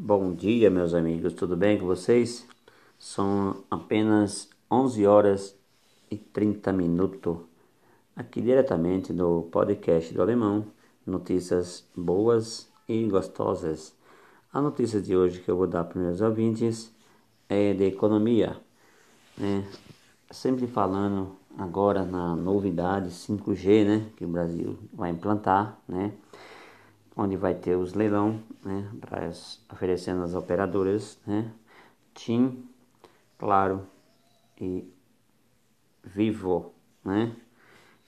Bom dia, meus amigos, tudo bem com vocês? São apenas 11 horas e 30 minutos, aqui diretamente do podcast do Alemão, notícias boas e gostosas. A notícia de hoje que eu vou dar para meus ouvintes é de economia, né? Sempre falando agora na novidade 5G, né, que o Brasil vai implantar, né? Onde vai ter os leilão, né, para oferecendo às operadoras, né, TIM, Claro e Vivo, né.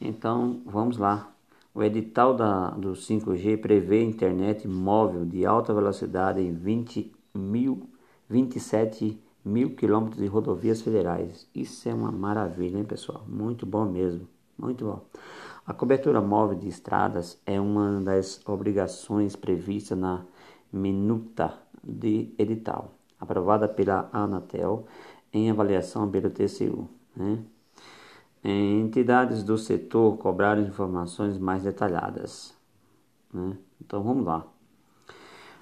Então vamos lá. O edital da, do 5G prevê internet móvel de alta velocidade em 20 mil, 27 mil quilômetros de rodovias federais. Isso é uma maravilha, hein, pessoal? Muito bom mesmo, muito bom. A cobertura móvel de estradas é uma das obrigações previstas na minuta de edital, aprovada pela Anatel em avaliação pelo TCU. Né? Entidades do setor cobraram informações mais detalhadas. Né? Então vamos lá.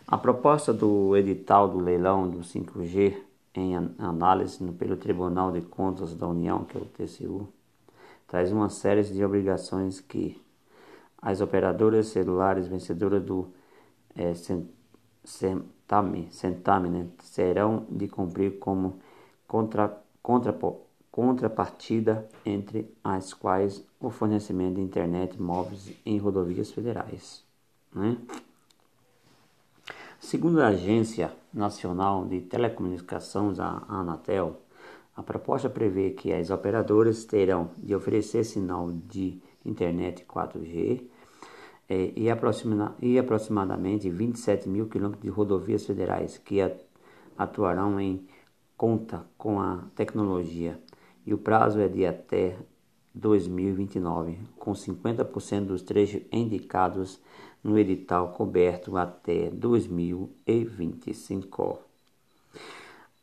A proposta do edital do leilão do 5G em análise pelo Tribunal de Contas da União, que é o TCU, traz uma série de obrigações que as operadoras celulares vencedoras do é, Centame, Centame né, serão de cumprir como contra, contra, contrapartida entre as quais o fornecimento de internet móveis em rodovias federais. Né? Segundo a Agência Nacional de Telecomunicações, a Anatel, a proposta prevê que as operadoras terão de oferecer sinal de internet 4G eh, e, aproxima, e aproximadamente 27 mil quilômetros de rodovias federais que atuarão em conta com a tecnologia e o prazo é de até 2029, com 50% dos trechos indicados no edital coberto até 2025.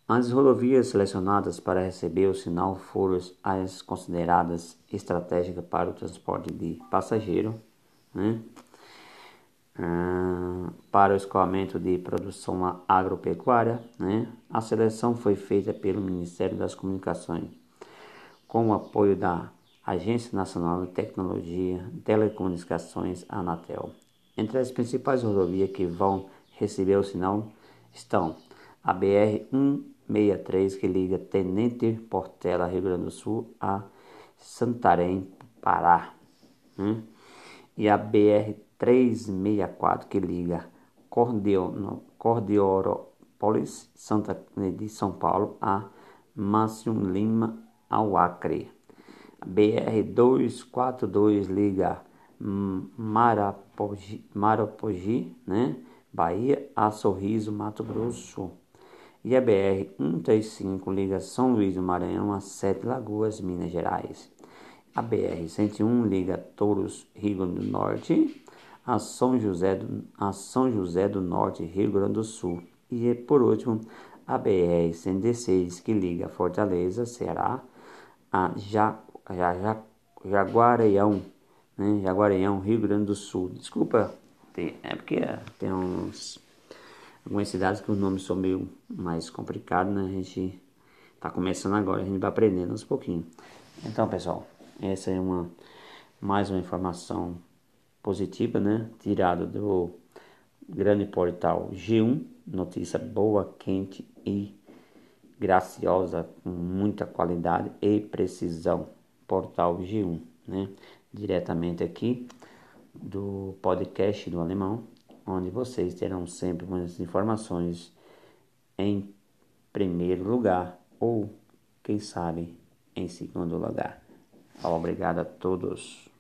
As rodovias selecionadas para receber o sinal foram as consideradas estratégicas para o transporte de passageiro, né? Ah, para o escoamento de produção agropecuária. Né? A seleção foi feita pelo Ministério das Comunicações, com o apoio da Agência Nacional de Tecnologia Telecomunicações, Anatel. Entre as principais rodovias que vão receber o sinal estão a BR 1 63 que liga Tenente Portela, Rio Grande do Sul, a Santarém, Pará. Né? E a BR 364 que liga Cordiorópolis, Santa de São Paulo, a Márcio Lima, ao Acre. A BR 242 liga Marapogi, Marapogi né? Bahia, a Sorriso, Mato Grosso e a BR-135 liga São Luís do Maranhão a Sete Lagoas, Minas Gerais. A BR-101 liga Touros, Rio Grande do Norte a São José do, a São José do Norte, Rio Grande do Sul. E por último, a BR-116 que liga Fortaleza, Ceará a ja, ja, ja, Jaguareão, né? Jaguareão, Rio Grande do Sul. Desculpa, tem, é porque tem uns algumas cidades que os nomes são meio mais complicados, né? A gente tá começando agora, a gente vai aprendendo aos pouquinhos. Então, pessoal, essa é uma mais uma informação positiva, né? Tirada do grande portal G1, notícia boa, quente e graciosa, com muita qualidade e precisão. Portal G1, né? Diretamente aqui do podcast do alemão onde vocês terão sempre umas informações em primeiro lugar ou, quem sabe, em segundo lugar. Obrigado a todos.